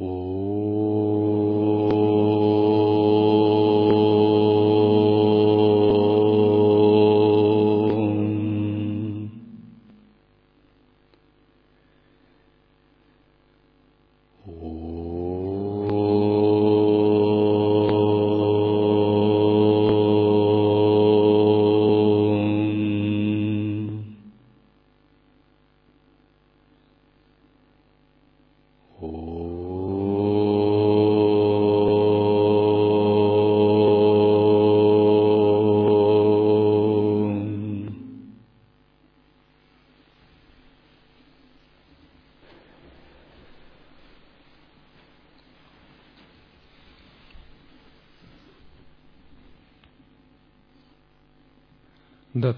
五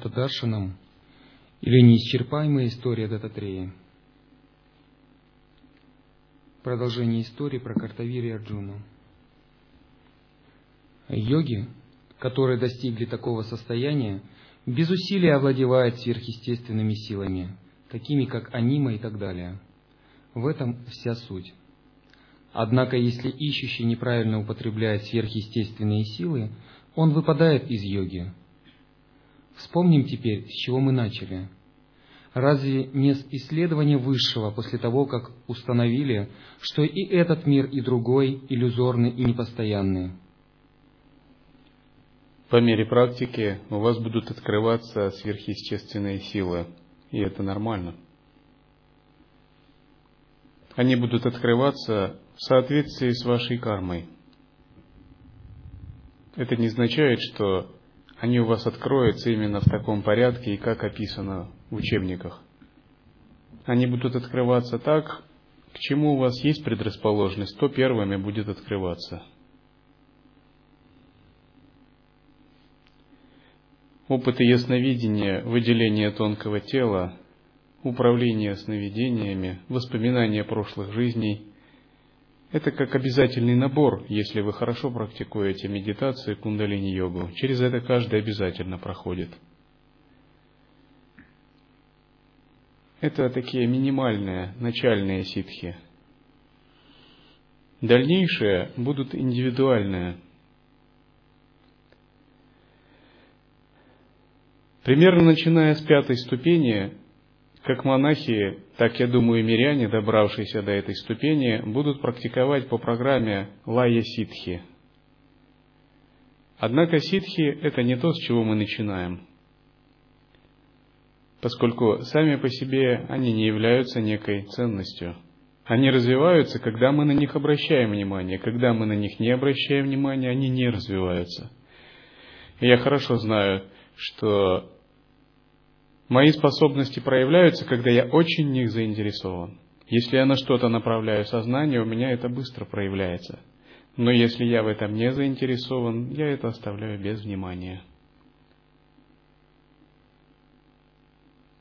Дата Даршанам или неисчерпаемая история Дататрея. Продолжение истории про Картавири Арджуну. Йоги, которые достигли такого состояния, без усилия овладевают сверхъестественными силами, такими как анима и так далее. В этом вся суть. Однако, если ищущий неправильно употребляет сверхъестественные силы, он выпадает из йоги, Вспомним теперь, с чего мы начали. Разве не с исследования высшего после того, как установили, что и этот мир, и другой иллюзорны и непостоянны? По мере практики у вас будут открываться сверхъестественные силы, и это нормально. Они будут открываться в соответствии с вашей кармой. Это не означает, что они у вас откроются именно в таком порядке и как описано в учебниках. Они будут открываться так, к чему у вас есть предрасположенность, то первыми будет открываться. Опыты ясновидения, выделение тонкого тела, управление сновидениями, воспоминания прошлых жизней это как обязательный набор, если вы хорошо практикуете медитацию кундалини-йогу. Через это каждый обязательно проходит. Это такие минимальные, начальные ситхи. Дальнейшие будут индивидуальные. Примерно начиная с пятой ступени, как монахи, так, я думаю, и миряне, добравшиеся до этой ступени, будут практиковать по программе Лая Ситхи. Однако ситхи – это не то, с чего мы начинаем, поскольку сами по себе они не являются некой ценностью. Они развиваются, когда мы на них обращаем внимание. Когда мы на них не обращаем внимания, они не развиваются. И я хорошо знаю, что Мои способности проявляются, когда я очень в них заинтересован. Если я на что-то направляю сознание, у меня это быстро проявляется. Но если я в этом не заинтересован, я это оставляю без внимания.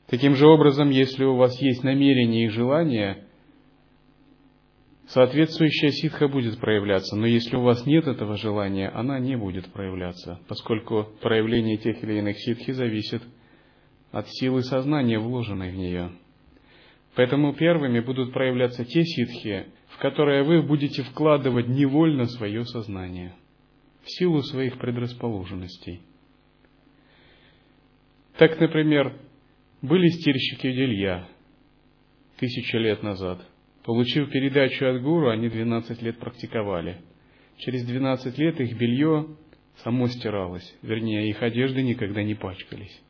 Таким же образом, если у вас есть намерение и желание, соответствующая ситха будет проявляться, но если у вас нет этого желания, она не будет проявляться, поскольку проявление тех или иных ситхи зависит от силы сознания, вложенной в нее. Поэтому первыми будут проявляться те ситхи, в которые вы будете вкладывать невольно свое сознание, в силу своих предрасположенностей. Так, например, были стирщики Делья тысячи лет назад. Получив передачу от гуру, они 12 лет практиковали. Через 12 лет их белье само стиралось, вернее, их одежды никогда не пачкались.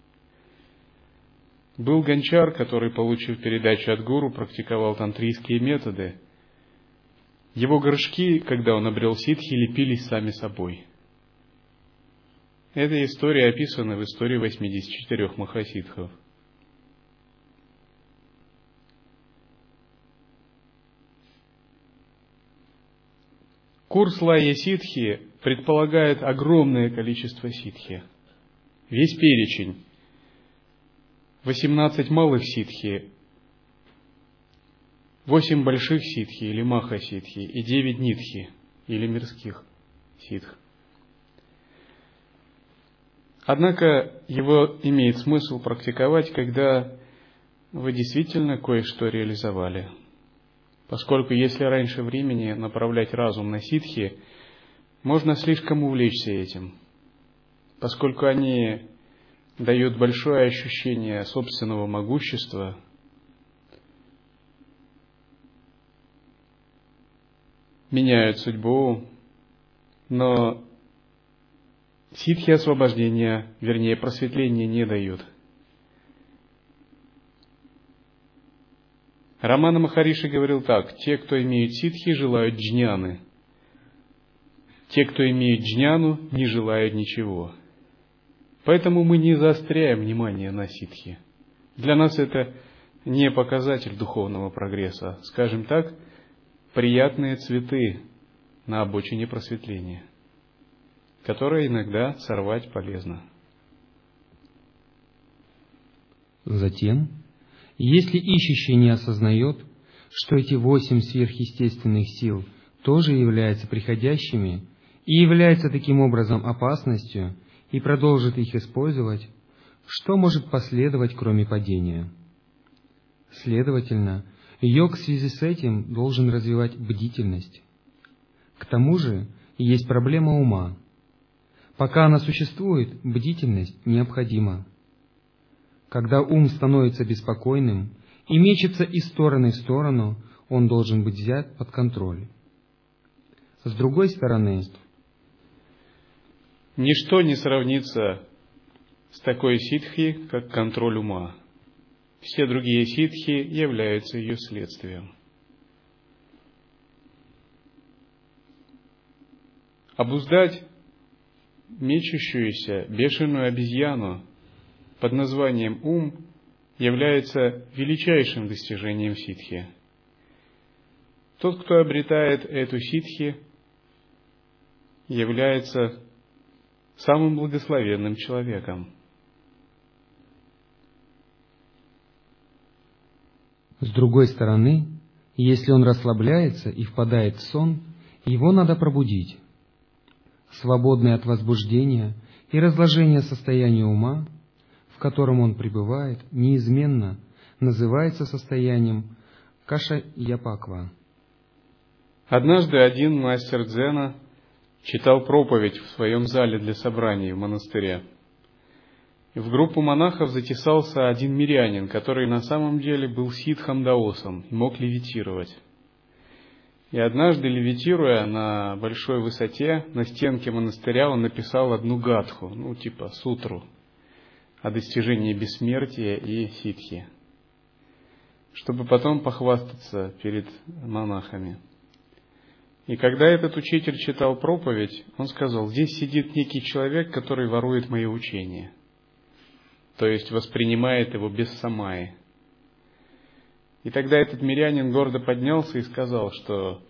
Был гончар, который, получив передачу от гуру, практиковал тантрийские методы. Его горшки, когда он обрел ситхи, лепились сами собой. Эта история описана в истории 84 махасидхов. Курс Лая Ситхи предполагает огромное количество ситхи. Весь перечень 18 малых ситхи, 8 больших ситхи или маха ситхи и 9 нитхи или мирских ситх. Однако его имеет смысл практиковать, когда вы действительно кое-что реализовали. Поскольку если раньше времени направлять разум на ситхи, можно слишком увлечься этим, поскольку они дают большое ощущение собственного могущества, меняют судьбу, но ситхи освобождения, вернее просветления не дают – Романа Махариши говорил так, те, кто имеют ситхи, желают джняны. Те, кто имеет джняну, не желают ничего. Поэтому мы не заостряем внимание на ситхи. Для нас это не показатель духовного прогресса, скажем так, приятные цветы на обочине просветления, которые иногда сорвать полезно. Затем если ищущий не осознает, что эти восемь сверхъестественных сил тоже являются приходящими и являются таким образом опасностью, и продолжит их использовать, что может последовать, кроме падения? Следовательно, йог в связи с этим должен развивать бдительность. К тому же есть проблема ума. Пока она существует, бдительность необходима. Когда ум становится беспокойным и мечется из стороны в сторону, он должен быть взят под контроль. С другой стороны, ничто не сравнится с такой ситхи, как контроль ума. Все другие ситхи являются ее следствием. Обуздать мечущуюся бешеную обезьяну под названием ум является величайшим достижением ситхи. Тот, кто обретает эту ситхи, является самым благословенным человеком. С другой стороны, если он расслабляется и впадает в сон, его надо пробудить. Свободный от возбуждения и разложения состояния ума, в котором он пребывает, неизменно называется состоянием каша-япаква. Однажды один мастер дзена читал проповедь в своем зале для собраний в монастыре. И в группу монахов затесался один мирянин, который на самом деле был ситхом даосом и мог левитировать. И однажды, левитируя на большой высоте, на стенке монастыря он написал одну гадху, ну типа сутру – о достижении бессмертия и ситхи, чтобы потом похвастаться перед монахами. И когда этот учитель читал проповедь, он сказал, здесь сидит некий человек, который ворует мое учение, то есть воспринимает его без самаи. И тогда этот мирянин гордо поднялся и сказал, что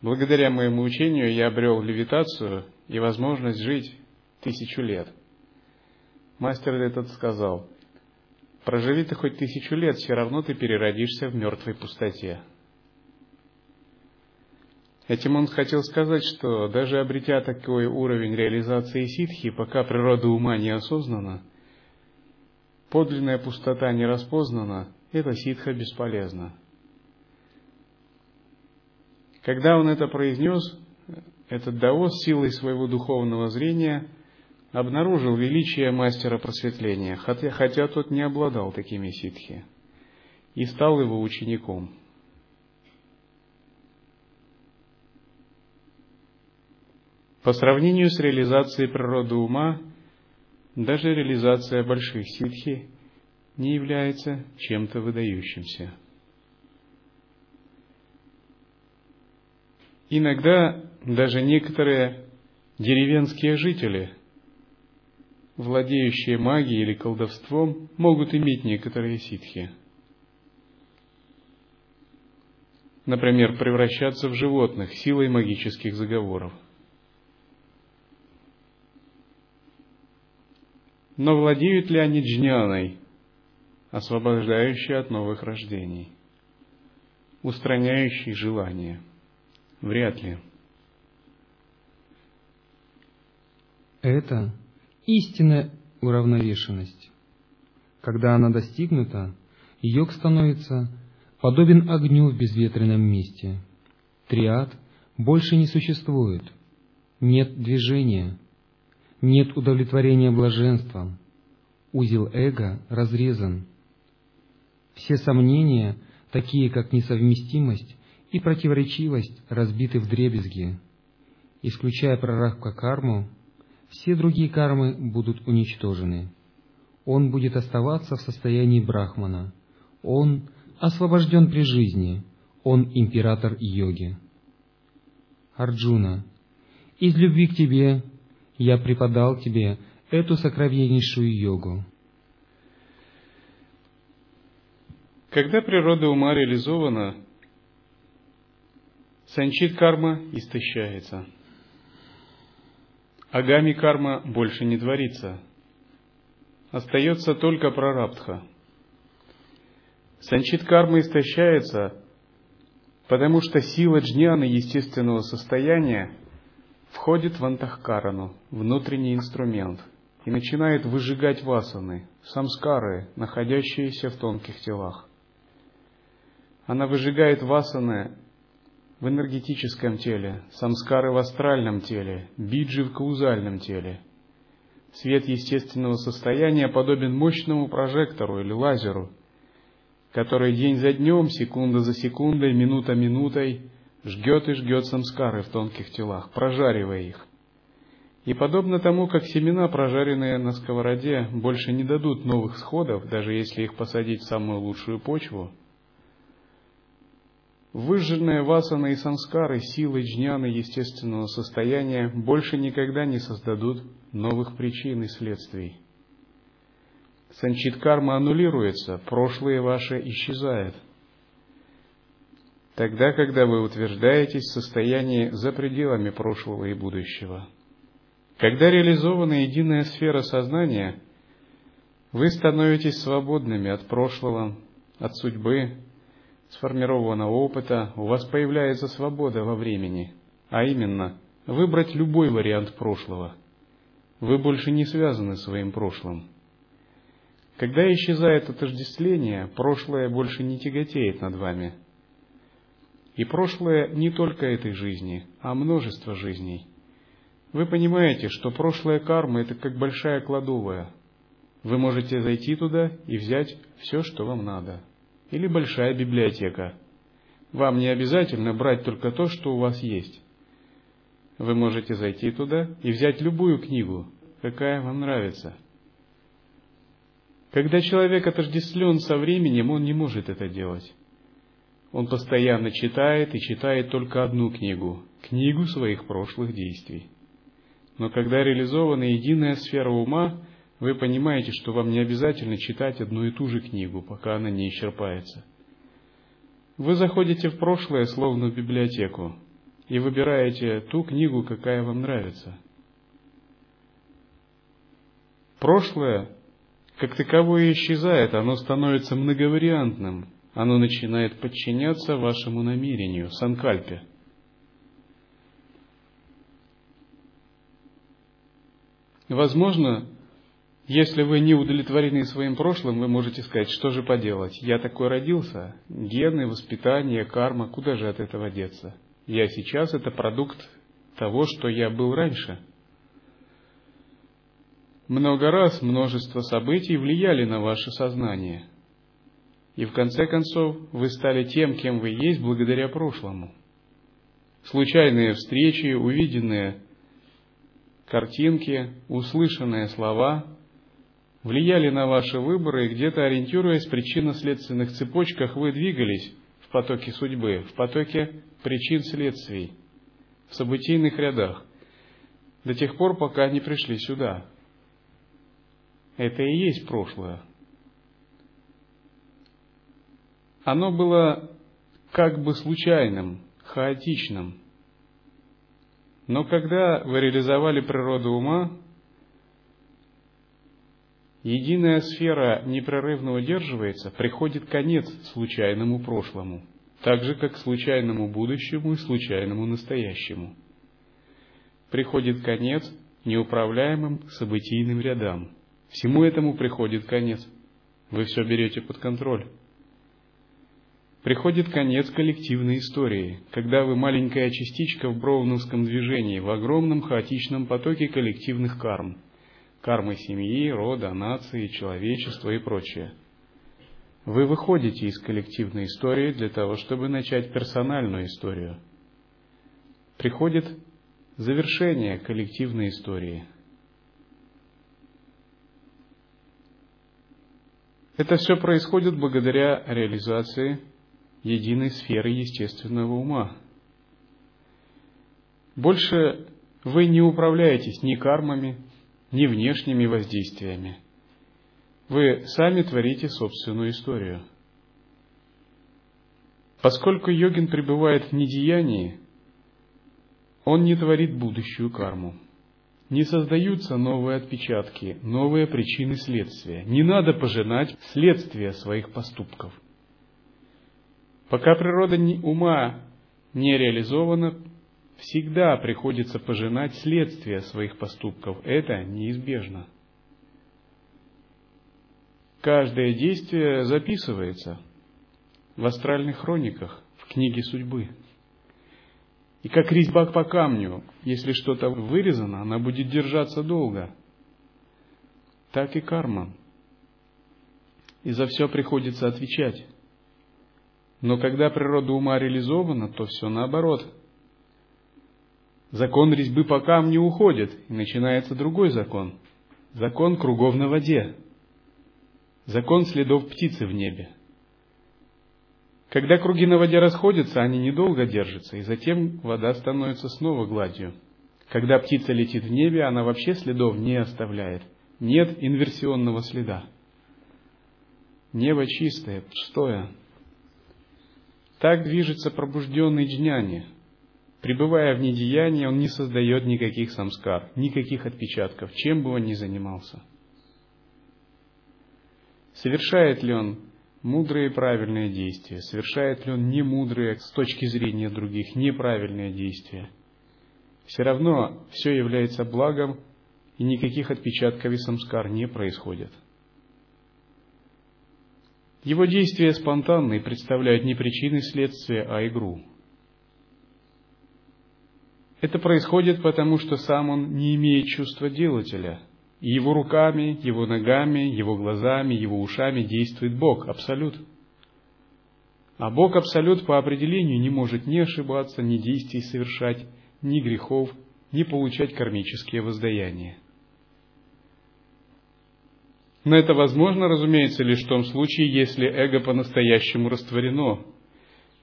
благодаря моему учению я обрел левитацию и возможность жить тысячу лет – Мастер этот сказал, проживи ты хоть тысячу лет, все равно ты переродишься в мертвой пустоте. Этим он хотел сказать, что даже обретя такой уровень реализации ситхи, пока природа ума не осознана, подлинная пустота не распознана, эта ситха бесполезна. Когда он это произнес, этот даос силой своего духовного зрения – обнаружил величие мастера просветления, хотя, хотя тот не обладал такими ситхи, и стал его учеником. По сравнению с реализацией природы ума, даже реализация больших ситхи не является чем-то выдающимся. Иногда даже некоторые деревенские жители – владеющие магией или колдовством, могут иметь некоторые ситхи. Например, превращаться в животных силой магических заговоров. Но владеют ли они джняной, освобождающей от новых рождений, устраняющей желания? Вряд ли. Это истинная уравновешенность. Когда она достигнута, йог становится подобен огню в безветренном месте. Триад больше не существует. Нет движения. Нет удовлетворения блаженством. Узел эго разрезан. Все сомнения, такие как несовместимость и противоречивость, разбиты в дребезги. Исключая прарабха карму, все другие кармы будут уничтожены. Он будет оставаться в состоянии брахмана. Он освобожден при жизни. Он император йоги. Арджуна, из любви к тебе я преподал тебе эту сокровеннейшую йогу. Когда природа ума реализована, санчит карма истощается. Агами карма больше не творится. Остается только прарабдха. Санчит карма истощается, потому что сила джняны естественного состояния входит в антахкарану, внутренний инструмент, и начинает выжигать васаны, самскары, находящиеся в тонких телах. Она выжигает васаны в энергетическом теле, самскары в астральном теле, биджи в каузальном теле. Свет естественного состояния подобен мощному прожектору или лазеру, который день за днем, секунда за секундой, минута минутой жгет и жгет самскары в тонких телах, прожаривая их. И подобно тому, как семена, прожаренные на сковороде, больше не дадут новых сходов, даже если их посадить в самую лучшую почву, Выжженные васаны и самскары силой джняны естественного состояния больше никогда не создадут новых причин и следствий. Санчит карма аннулируется, прошлое ваше исчезает. Тогда, когда вы утверждаетесь в состоянии за пределами прошлого и будущего. Когда реализована единая сфера сознания, вы становитесь свободными от прошлого, от судьбы, сформированного опыта у вас появляется свобода во времени, а именно выбрать любой вариант прошлого. Вы больше не связаны своим прошлым. Когда исчезает отождествление, прошлое больше не тяготеет над вами. И прошлое не только этой жизни, а множество жизней. Вы понимаете, что прошлая карма – это как большая кладовая. Вы можете зайти туда и взять все, что вам надо – или большая библиотека. Вам не обязательно брать только то, что у вас есть. Вы можете зайти туда и взять любую книгу, какая вам нравится. Когда человек отождествлен со временем, он не может это делать. Он постоянно читает и читает только одну книгу, книгу своих прошлых действий. Но когда реализована единая сфера ума, вы понимаете, что вам не обязательно читать одну и ту же книгу, пока она не исчерпается. Вы заходите в прошлое, словно в библиотеку, и выбираете ту книгу, какая вам нравится. Прошлое, как таковое, исчезает, оно становится многовариантным, оно начинает подчиняться вашему намерению, санкальпе. Возможно, если вы не удовлетворены своим прошлым, вы можете сказать, что же поделать? Я такой родился, гены, воспитание, карма, куда же от этого деться? Я сейчас это продукт того, что я был раньше. Много раз множество событий влияли на ваше сознание. И в конце концов вы стали тем, кем вы есть благодаря прошлому. Случайные встречи, увиденные картинки, услышанные слова – влияли на ваши выборы, и где-то ориентируясь в причинно-следственных цепочках, вы двигались в потоке судьбы, в потоке причин-следствий, в событийных рядах, до тех пор, пока не пришли сюда. Это и есть прошлое. Оно было как бы случайным, хаотичным. Но когда вы реализовали природу ума, единая сфера непрерывно удерживается, приходит конец случайному прошлому, так же, как случайному будущему и случайному настоящему. Приходит конец неуправляемым событийным рядам. Всему этому приходит конец. Вы все берете под контроль. Приходит конец коллективной истории, когда вы маленькая частичка в броуновском движении, в огромном хаотичном потоке коллективных карм. Кармы семьи, рода, нации, человечества и прочее. Вы выходите из коллективной истории для того, чтобы начать персональную историю. Приходит завершение коллективной истории. Это все происходит благодаря реализации единой сферы естественного ума. Больше вы не управляетесь ни кармами, ни внешними воздействиями. Вы сами творите собственную историю. Поскольку йогин пребывает в недеянии, он не творит будущую карму. Не создаются новые отпечатки, новые причины следствия. Не надо пожинать следствия своих поступков – Пока природа ума не реализована, всегда приходится пожинать следствия своих поступков. Это неизбежно. Каждое действие записывается в астральных хрониках, в книге судьбы. И как резьба по камню, если что-то вырезано, она будет держаться долго. Так и карма. И за все приходится отвечать. Но когда природа ума реализована, то все наоборот. Закон резьбы по камню уходит, и начинается другой закон. Закон кругов на воде. Закон следов птицы в небе. Когда круги на воде расходятся, они недолго держатся, и затем вода становится снова гладью. Когда птица летит в небе, она вообще следов не оставляет. Нет инверсионного следа. Небо чистое, пустое, так движется пробужденный джняни. Пребывая в недеянии, он не создает никаких самскар, никаких отпечатков, чем бы он ни занимался. Совершает ли он мудрые и правильные действия, совершает ли он немудрые с точки зрения других, неправильные действия. Все равно все является благом, и никаких отпечатков и самскар не происходит – его действия спонтанны и представляют не причины следствия, а игру. Это происходит потому, что сам он не имеет чувства делателя, и его руками, его ногами, его глазами, его ушами действует Бог, Абсолют. А Бог Абсолют по определению не может ни ошибаться, ни действий совершать, ни грехов, ни получать кармические воздаяния. Но это возможно, разумеется, лишь в том случае, если эго по-настоящему растворено,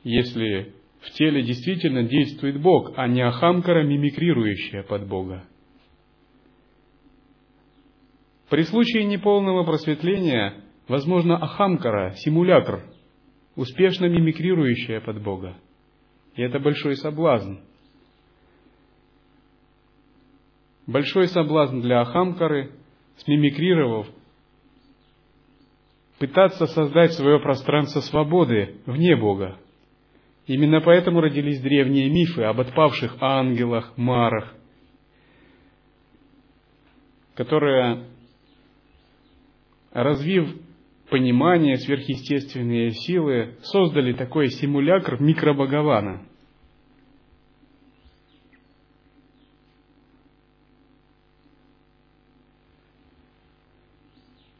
если в теле действительно действует Бог, а не ахамкара, мимикрирующая под Бога. При случае неполного просветления, возможно, ахамкара, симулятор, успешно мимикрирующая под Бога. И это большой соблазн. Большой соблазн для ахамкары, смимикрировав, пытаться создать свое пространство свободы вне Бога. Именно поэтому родились древние мифы об отпавших ангелах, марах, которые, развив понимание, сверхъестественные силы, создали такой симулякр микробогована.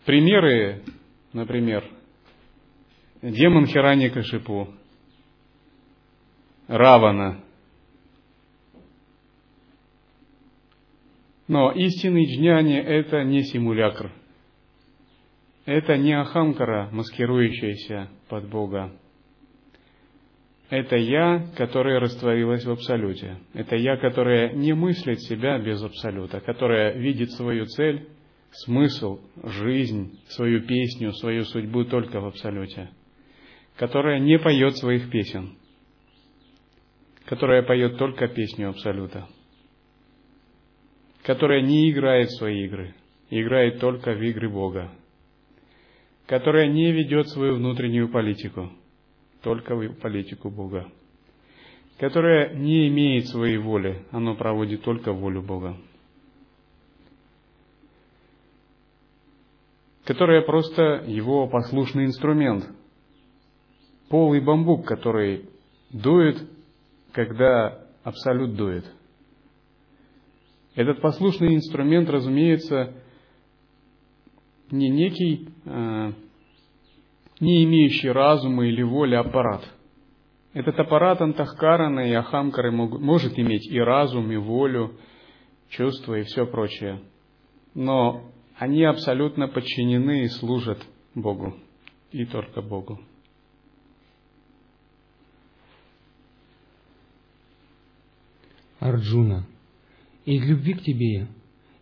Примеры Например, демон Хирани Кашипу, Равана. Но истинный джняни – это не симулякр. Это не ахамкара, маскирующаяся под Бога. Это я, которая растворилась в Абсолюте. Это я, которая не мыслит себя без Абсолюта, которая видит свою цель смысл, жизнь, свою песню, свою судьбу только в Абсолюте, которая не поет своих песен, которая поет только песню Абсолюта, которая не играет свои игры, играет только в игры Бога, которая не ведет свою внутреннюю политику, только в политику Бога, которая не имеет своей воли, оно проводит только волю Бога. Которая просто его послушный инструмент. полый бамбук, который дует, когда абсолют дует. Этот послушный инструмент, разумеется, не некий, э, не имеющий разума или воли аппарат. Этот аппарат Антахкарана и Ахамкары может иметь и разум, и волю, чувства и все прочее. Но они абсолютно подчинены и служат Богу, и только Богу. Арджуна, из любви к тебе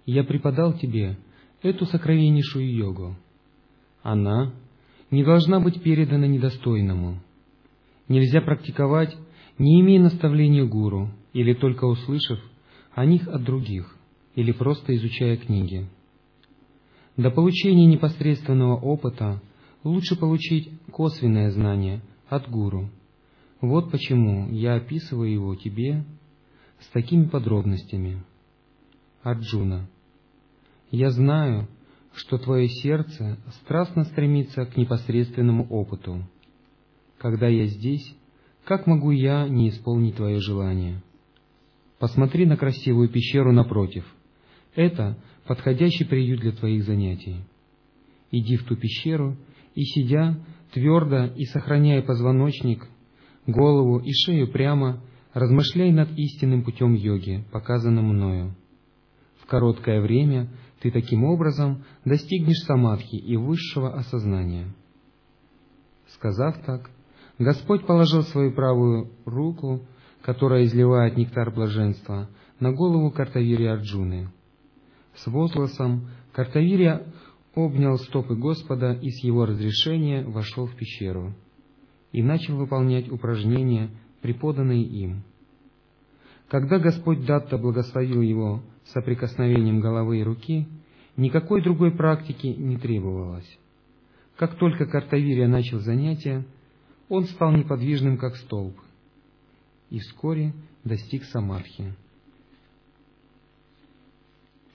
я преподал тебе эту сокровеннейшую йогу. Она не должна быть передана недостойному. Нельзя практиковать, не имея наставления гуру, или только услышав о них от других, или просто изучая книги. До получения непосредственного опыта лучше получить косвенное знание от гуру. Вот почему я описываю его тебе с такими подробностями. Арджуна, я знаю, что твое сердце страстно стремится к непосредственному опыту. Когда я здесь, как могу я не исполнить твое желание? Посмотри на красивую пещеру напротив. Это подходящий приют для твоих занятий. Иди в ту пещеру и, сидя твердо и сохраняя позвоночник, голову и шею прямо, размышляй над истинным путем йоги, показанным мною. В короткое время ты таким образом достигнешь самадхи и высшего осознания. Сказав так, Господь положил свою правую руку, которая изливает нектар блаженства, на голову Картавири Арджуны. С возгласом Картавирия обнял стопы Господа и с его разрешения вошел в пещеру и начал выполнять упражнения, преподанные им. Когда Господь Датта благословил его соприкосновением головы и руки, никакой другой практики не требовалось. Как только Картавирия начал занятия, он стал неподвижным, как столб, и вскоре достиг самадхи.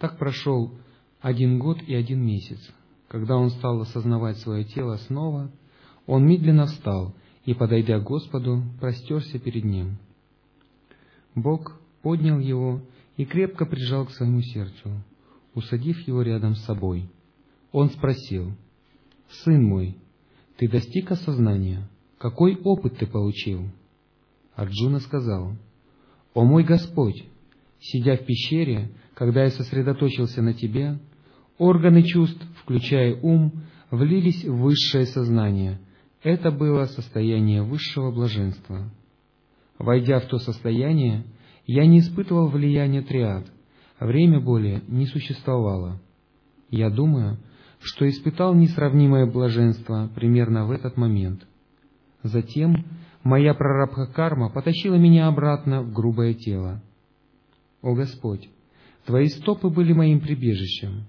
Так прошел один год и один месяц. Когда он стал осознавать свое тело снова, он медленно встал и, подойдя к Господу, простерся перед Ним. Бог поднял его и крепко прижал к своему сердцу, усадив его рядом с собой. Он спросил, «Сын мой, ты достиг осознания? Какой опыт ты получил?» Арджуна сказал, «О мой Господь, сидя в пещере, когда я сосредоточился на Тебе, органы чувств, включая ум, влились в высшее сознание. Это было состояние высшего блаженства. Войдя в то состояние, я не испытывал влияния триад, время более не существовало. Я думаю, что испытал несравнимое блаженство примерно в этот момент. Затем моя прарабха карма потащила меня обратно в грубое тело. О Господь, Твои стопы были моим прибежищем.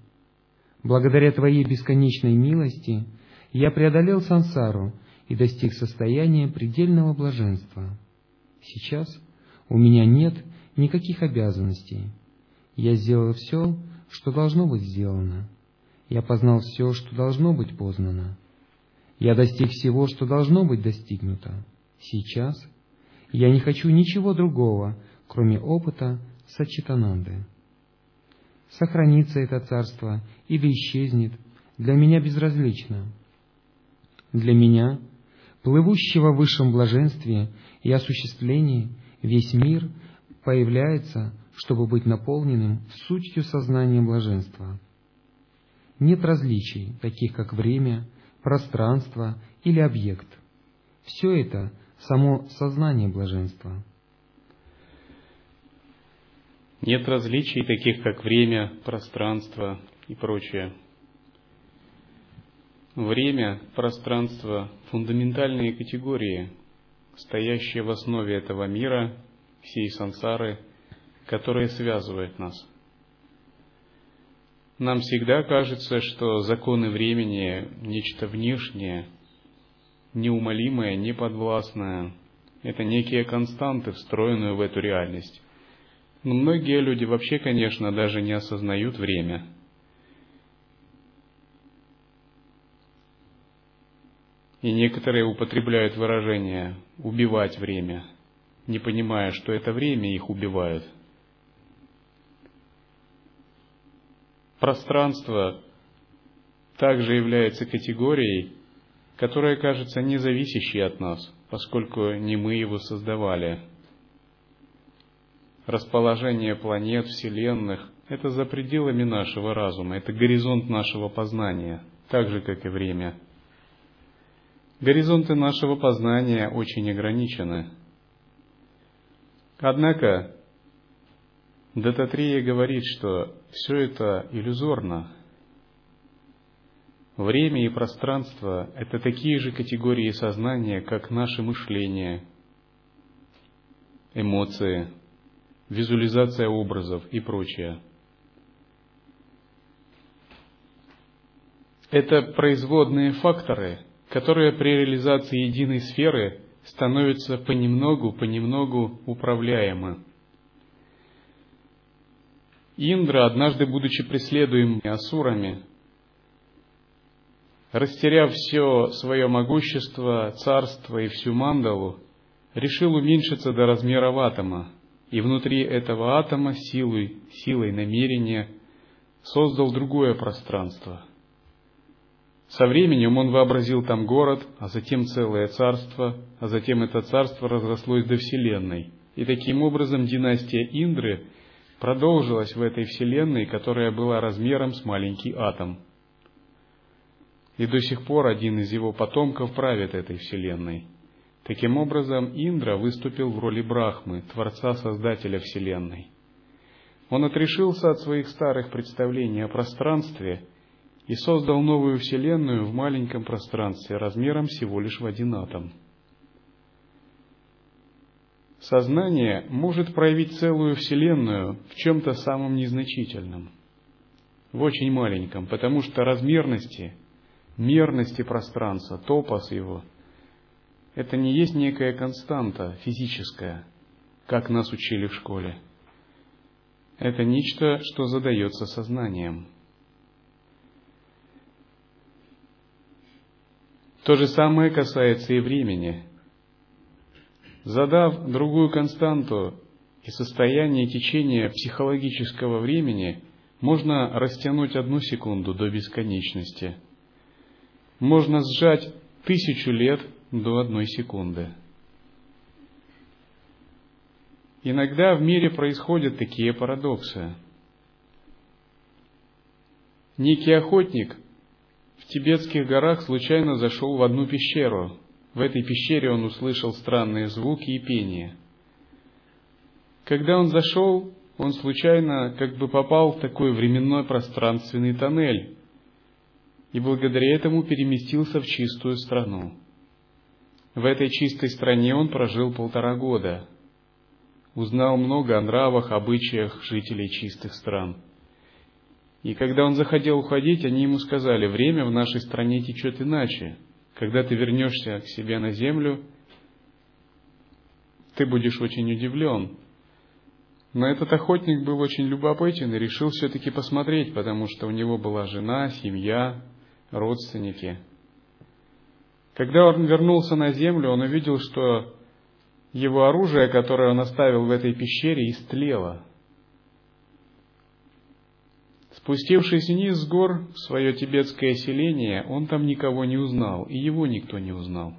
Благодаря Твоей бесконечной милости я преодолел сансару и достиг состояния предельного блаженства. Сейчас у меня нет никаких обязанностей. Я сделал все, что должно быть сделано. Я познал все, что должно быть познано. Я достиг всего, что должно быть достигнуто. Сейчас я не хочу ничего другого, кроме опыта Сачитананды сохранится это царство или исчезнет, для меня безразлично. Для меня, плывущего в высшем блаженстве и осуществлении, весь мир появляется, чтобы быть наполненным сутью сознания блаженства. Нет различий, таких как время, пространство или объект. Все это – само сознание блаженства – нет различий, таких как время, пространство и прочее. Время, пространство – фундаментальные категории, стоящие в основе этого мира, всей сансары, которые связывают нас. Нам всегда кажется, что законы времени – нечто внешнее, неумолимое, неподвластное. Это некие константы, встроенные в эту реальность. Но многие люди вообще, конечно, даже не осознают время. И некоторые употребляют выражение «убивать время», не понимая, что это время их убивают. Пространство также является категорией, которая кажется независящей от нас, поскольку не мы его создавали. Расположение планет, вселенных – это за пределами нашего разума, это горизонт нашего познания, так же, как и время. Горизонты нашего познания очень ограничены. Однако, Дататрия говорит, что все это иллюзорно – Время и пространство – это такие же категории сознания, как наше мышление, эмоции, визуализация образов и прочее. Это производные факторы, которые при реализации единой сферы становятся понемногу, понемногу управляемы. Индра, однажды будучи преследуемыми асурами, растеряв все свое могущество, царство и всю мандалу, решил уменьшиться до размера атома, и внутри этого атома силой, силой намерения создал другое пространство. Со временем он вообразил там город, а затем целое царство, а затем это царство разрослось до Вселенной. И таким образом династия Индры продолжилась в этой Вселенной, которая была размером с маленький атом – и до сих пор один из его потомков правит этой вселенной. Таким образом, Индра выступил в роли Брахмы, Творца-Создателя Вселенной. Он отрешился от своих старых представлений о пространстве и создал новую Вселенную в маленьком пространстве размером всего лишь в один атом. Сознание может проявить целую Вселенную в чем-то самом незначительном, в очень маленьком, потому что размерности мерности пространства, топос его, это не есть некая константа физическая, как нас учили в школе. Это нечто, что задается сознанием. То же самое касается и времени. Задав другую константу и состояние течения психологического времени, можно растянуть одну секунду до бесконечности – можно сжать тысячу лет до одной секунды. Иногда в мире происходят такие парадоксы. Некий охотник в тибетских горах случайно зашел в одну пещеру. В этой пещере он услышал странные звуки и пение. Когда он зашел, он случайно как бы попал в такой временной пространственный тоннель, и благодаря этому переместился в чистую страну. В этой чистой стране он прожил полтора года, узнал много о нравах, обычаях жителей чистых стран. И когда он захотел уходить, они ему сказали, время в нашей стране течет иначе. Когда ты вернешься к себе на землю, ты будешь очень удивлен. Но этот охотник был очень любопытен и решил все-таки посмотреть, потому что у него была жена, семья, родственники. Когда он вернулся на землю, он увидел, что его оружие, которое он оставил в этой пещере, истлело. Спустившись вниз с гор в свое тибетское селение, он там никого не узнал, и его никто не узнал.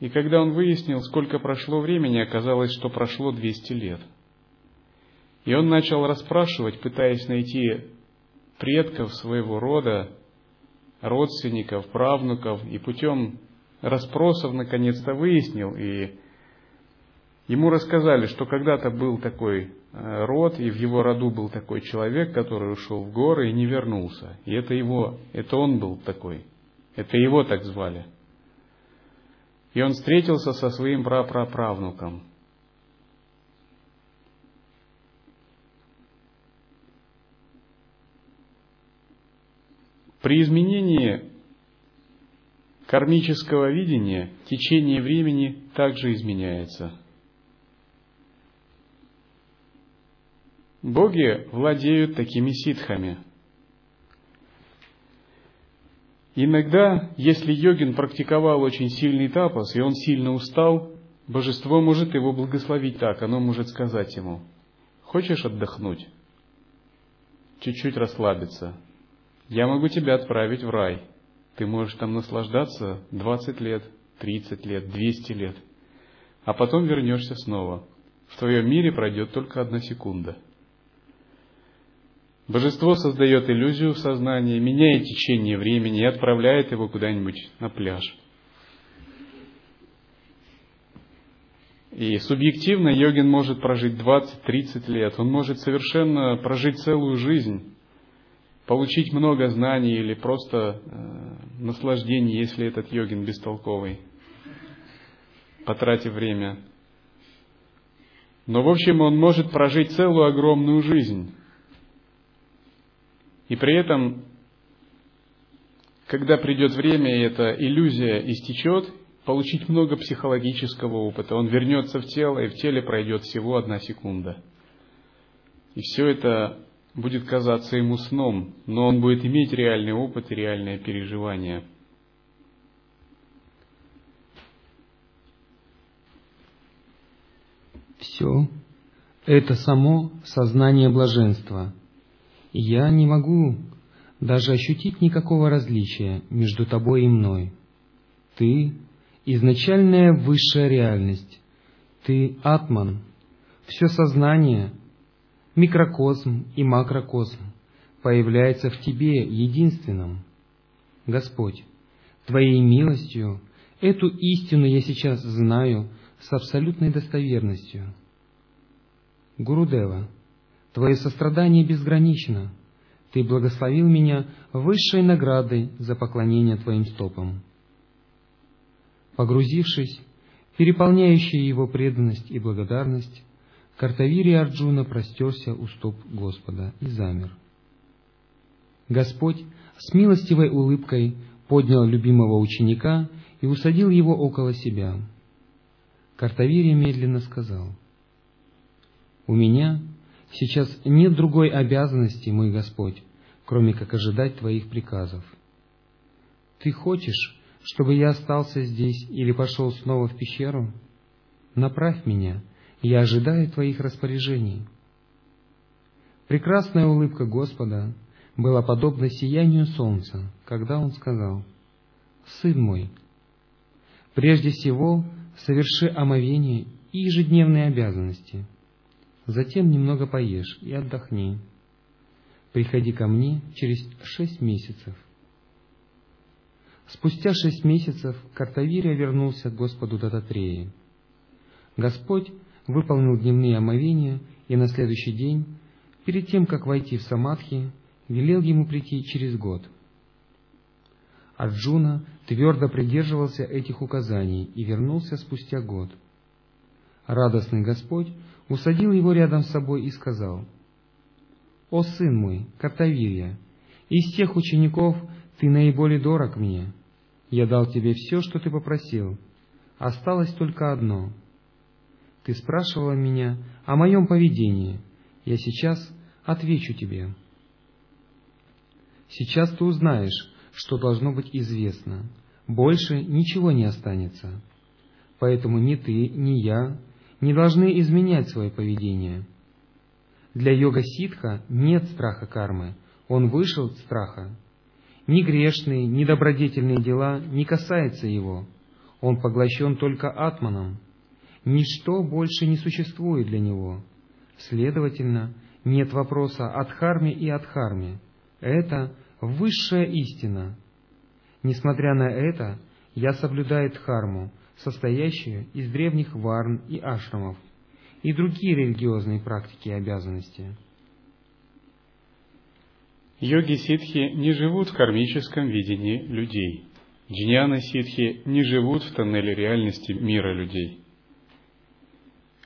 И когда он выяснил, сколько прошло времени, оказалось, что прошло 200 лет. И он начал расспрашивать, пытаясь найти предков своего рода, родственников, правнуков, и путем расспросов наконец-то выяснил, и ему рассказали, что когда-то был такой э, род, и в его роду был такой человек, который ушел в горы и не вернулся. И это его, это он был такой, это его так звали. И он встретился со своим прапраправнуком. При изменении кармического видения течение времени также изменяется. Боги владеют такими ситхами. Иногда, если йогин практиковал очень сильный тапос, и он сильно устал, божество может его благословить так, оно может сказать ему, хочешь отдохнуть? Чуть-чуть расслабиться. Я могу тебя отправить в рай. Ты можешь там наслаждаться 20 лет, 30 лет, 200 лет. А потом вернешься снова. В твоем мире пройдет только одна секунда – Божество создает иллюзию в сознании, меняет течение времени и отправляет его куда-нибудь на пляж. И субъективно йогин может прожить 20-30 лет, он может совершенно прожить целую жизнь, получить много знаний или просто э, наслаждение, если этот йогин бестолковый, потратив время. Но в общем он может прожить целую огромную жизнь. И при этом, когда придет время, и эта иллюзия истечет, получить много психологического опыта. Он вернется в тело, и в теле пройдет всего одна секунда. И все это будет казаться ему сном, но он будет иметь реальный опыт и реальное переживание. Все это само сознание блаженства – я не могу даже ощутить никакого различия между тобой и мной. Ты — изначальная высшая реальность. Ты — атман. Все сознание, микрокосм и макрокосм появляется в тебе единственном. Господь, Твоей милостью эту истину я сейчас знаю с абсолютной достоверностью. Гурудева — Твое сострадание безгранично. Ты благословил меня высшей наградой за поклонение Твоим стопам. Погрузившись, переполняющая его преданность и благодарность, Картавири Арджуна простерся у стоп Господа и замер. Господь с милостивой улыбкой поднял любимого ученика и усадил его около себя. Картавири медленно сказал, «У меня Сейчас нет другой обязанности, мой Господь, кроме как ожидать Твоих приказов. Ты хочешь, чтобы я остался здесь или пошел снова в пещеру? Направь меня, я ожидаю Твоих распоряжений. Прекрасная улыбка Господа была подобна сиянию солнца, когда Он сказал, «Сын мой, прежде всего соверши омовение и ежедневные обязанности» Затем немного поешь и отдохни. Приходи ко мне через шесть месяцев. Спустя шесть месяцев Картавирия вернулся к Господу Дататреи. Господь выполнил дневные омовения и на следующий день, перед тем, как войти в Самадхи, велел ему прийти через год. Арджуна твердо придерживался этих указаний и вернулся спустя год. Радостный Господь усадил его рядом с собой и сказал, «О, сын мой, Картавирья, из всех учеников ты наиболее дорог мне. Я дал тебе все, что ты попросил. Осталось только одно. Ты спрашивала меня о моем поведении. Я сейчас отвечу тебе. Сейчас ты узнаешь, что должно быть известно. Больше ничего не останется. Поэтому ни ты, ни я не должны изменять свое поведение. Для йога-ситха нет страха кармы, он вышел от страха. Ни грешные, ни добродетельные дела не касаются его, он поглощен только атманом. Ничто больше не существует для него. Следовательно, нет вопроса о дхарме и адхарме. Это высшая истина. Несмотря на это, я соблюдаю дхарму, состоящую из древних варн и ашрамов, и другие религиозные практики и обязанности. Йоги-ситхи не живут в кармическом видении людей. Джняна-ситхи не живут в тоннеле реальности мира людей.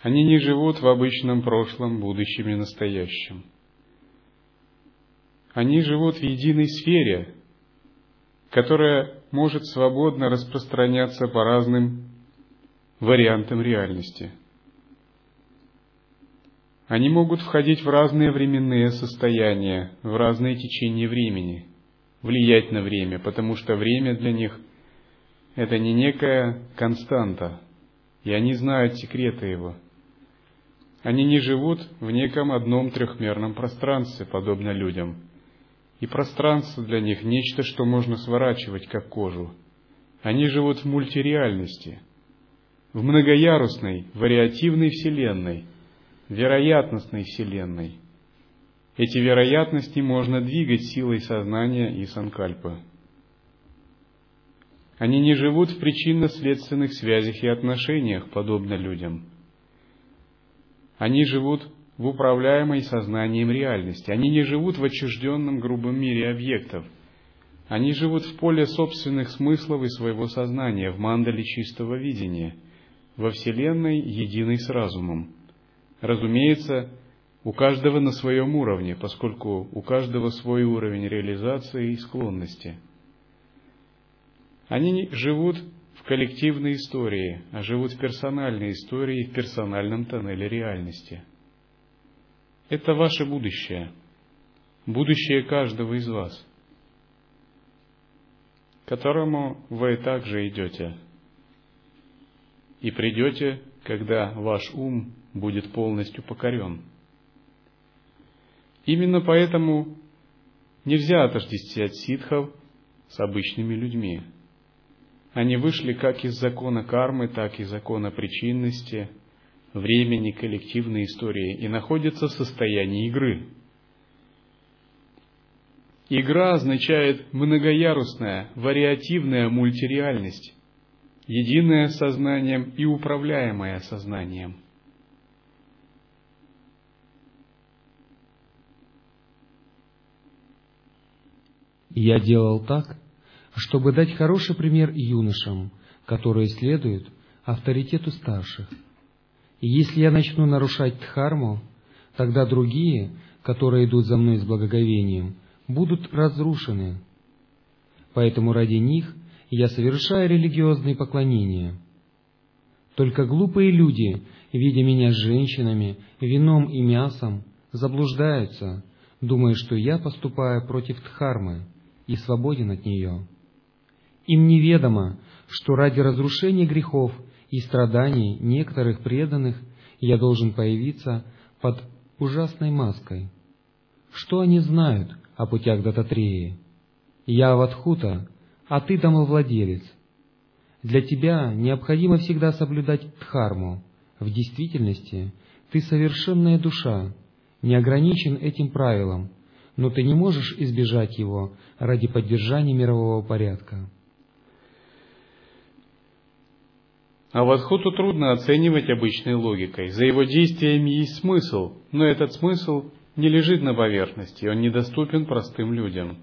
Они не живут в обычном прошлом, будущем и настоящем. Они живут в единой сфере, которая может свободно распространяться по разным вариантам реальности. Они могут входить в разные временные состояния, в разные течения времени. влиять на время, потому что время для них – это не некая константа, и они знают секреты его. Они не живут в неком одном трехмерном пространстве, подобно людям. И пространство для них – нечто, что можно сворачивать, как кожу. Они живут в мультиреальности, в многоярусной, вариативной вселенной, вероятностной вселенной – эти вероятности можно двигать силой сознания и санкальпы. Они не живут в причинно-следственных связях и отношениях, подобно людям. Они живут в управляемой сознанием реальности. Они не живут в отчужденном грубом мире объектов. Они живут в поле собственных смыслов и своего сознания, в мандале чистого видения, во Вселенной, единой с разумом. Разумеется, у каждого на своем уровне, поскольку у каждого свой уровень реализации и склонности. Они живут коллективной истории, а живут в персональной истории в персональном тоннеле реальности. Это ваше будущее, будущее каждого из вас, к которому вы также идете. И придете, когда ваш ум будет полностью покорен – Именно поэтому нельзя отождествлять ситхов с обычными людьми. Они вышли как из закона кармы, так и закона причинности, времени, коллективной истории и находятся в состоянии игры. Игра означает многоярусная, вариативная мультиреальность, единое сознанием и управляемое сознанием – Я делал так, чтобы дать хороший пример юношам, которые следуют авторитету старших. И если я начну нарушать дхарму, тогда другие, которые идут за мной с благоговением, будут разрушены. Поэтому ради них я совершаю религиозные поклонения. Только глупые люди, видя меня с женщинами, вином и мясом, заблуждаются, думая, что я поступаю против дхармы и свободен от нее. Им неведомо, что ради разрушения грехов и страданий некоторых преданных я должен появиться под ужасной маской. Что они знают о путях Дататреи? Я Аватхута, а ты домовладелец. Для тебя необходимо всегда соблюдать дхарму. В действительности ты совершенная душа, не ограничен этим правилом, но ты не можешь избежать его ради поддержания мирового порядка. А Вадхуту трудно оценивать обычной логикой. За его действиями есть смысл, но этот смысл не лежит на поверхности, он недоступен простым людям.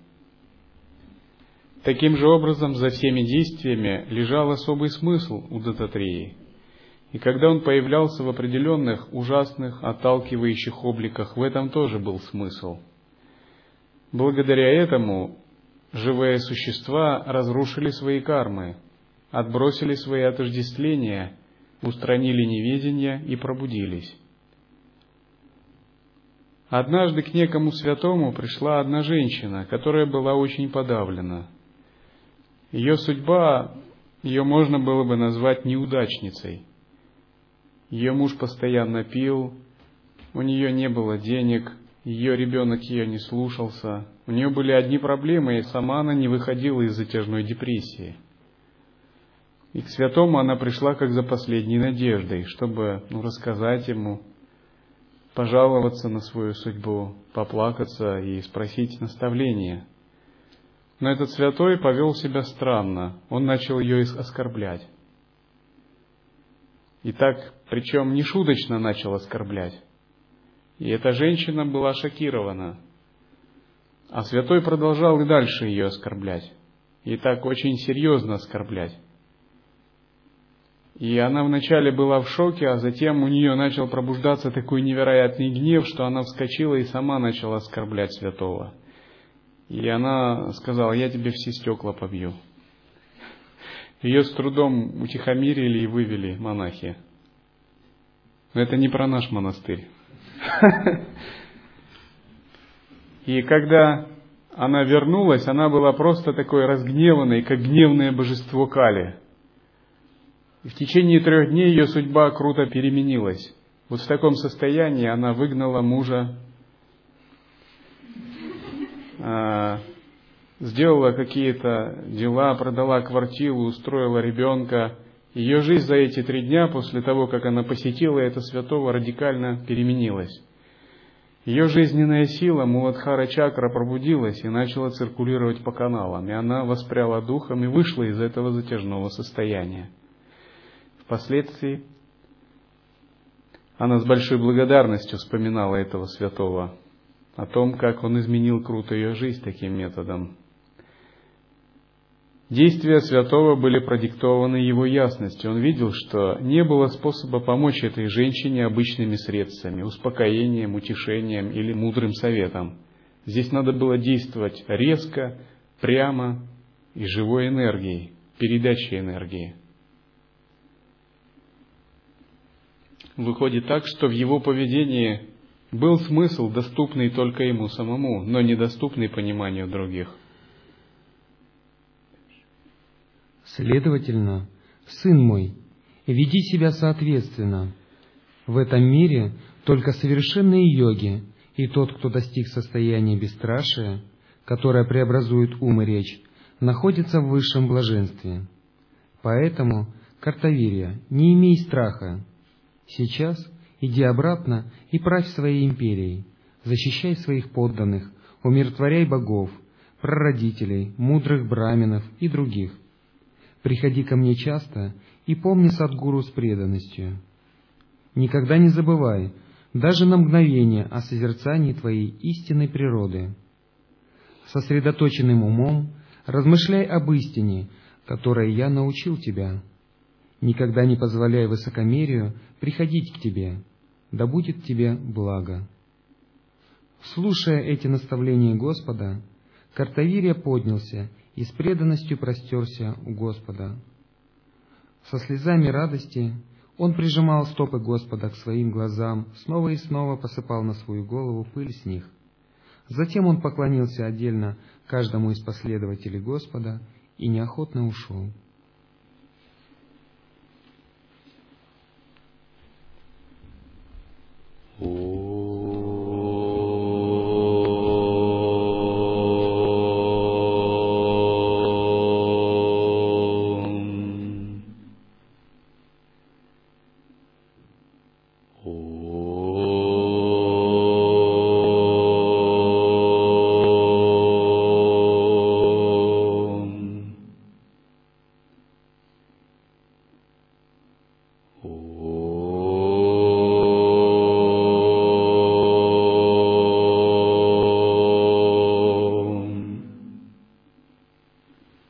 Таким же образом, за всеми действиями лежал особый смысл у Дататреи. И когда он появлялся в определенных, ужасных, отталкивающих обликах, в этом тоже был смысл – Благодаря этому живые существа разрушили свои кармы, отбросили свои отождествления, устранили неведение и пробудились. Однажды к некому святому пришла одна женщина, которая была очень подавлена. Ее судьба, ее можно было бы назвать неудачницей. Ее муж постоянно пил, у нее не было денег, ее ребенок ее не слушался, у нее были одни проблемы, и сама она не выходила из затяжной депрессии. И к святому она пришла как за последней надеждой, чтобы ну, рассказать ему, пожаловаться на свою судьбу, поплакаться и спросить наставления. Но этот святой повел себя странно, он начал ее оскорблять. И так, причем не шуточно начал оскорблять. И эта женщина была шокирована. А святой продолжал и дальше ее оскорблять. И так очень серьезно оскорблять. И она вначале была в шоке, а затем у нее начал пробуждаться такой невероятный гнев, что она вскочила и сама начала оскорблять святого. И она сказала, я тебе все стекла побью. Ее с трудом утихомирили и вывели монахи. Но это не про наш монастырь. И когда она вернулась, она была просто такой разгневанной, как гневное божество Кали. И в течение трех дней ее судьба круто переменилась. Вот в таком состоянии она выгнала мужа, а, сделала какие-то дела, продала квартиру, устроила ребенка. Ее жизнь за эти три дня, после того, как она посетила это святого, радикально переменилась. Ее жизненная сила Муладхара Чакра пробудилась и начала циркулировать по каналам, и она воспряла духом и вышла из этого затяжного состояния. Впоследствии она с большой благодарностью вспоминала этого святого, о том, как он изменил круто ее жизнь таким методом. Действия святого были продиктованы его ясностью. Он видел, что не было способа помочь этой женщине обычными средствами, успокоением, утешением или мудрым советом. Здесь надо было действовать резко, прямо и живой энергией, передачей энергии. Выходит так, что в его поведении был смысл, доступный только ему самому, но недоступный пониманию других – Следовательно, сын мой, веди себя соответственно. В этом мире только совершенные йоги и тот, кто достиг состояния бесстрашия, которое преобразует ум и речь, находится в высшем блаженстве. Поэтому, Картавирия, не имей страха. Сейчас иди обратно и правь своей империей, защищай своих подданных, умиротворяй богов, прародителей, мудрых браминов и других. Приходи ко мне часто и помни Садгуру с преданностью. Никогда не забывай, даже на мгновение, о созерцании твоей истинной природы. Сосредоточенным умом размышляй об истине, которой я научил тебя. Никогда не позволяй высокомерию приходить к тебе, да будет тебе благо. Слушая эти наставления Господа, Картавирия поднялся и с преданностью простерся у Господа. Со слезами радости он прижимал стопы Господа к своим глазам, снова и снова посыпал на свою голову пыль с них. Затем он поклонился отдельно каждому из последователей Господа и неохотно ушел. Oh.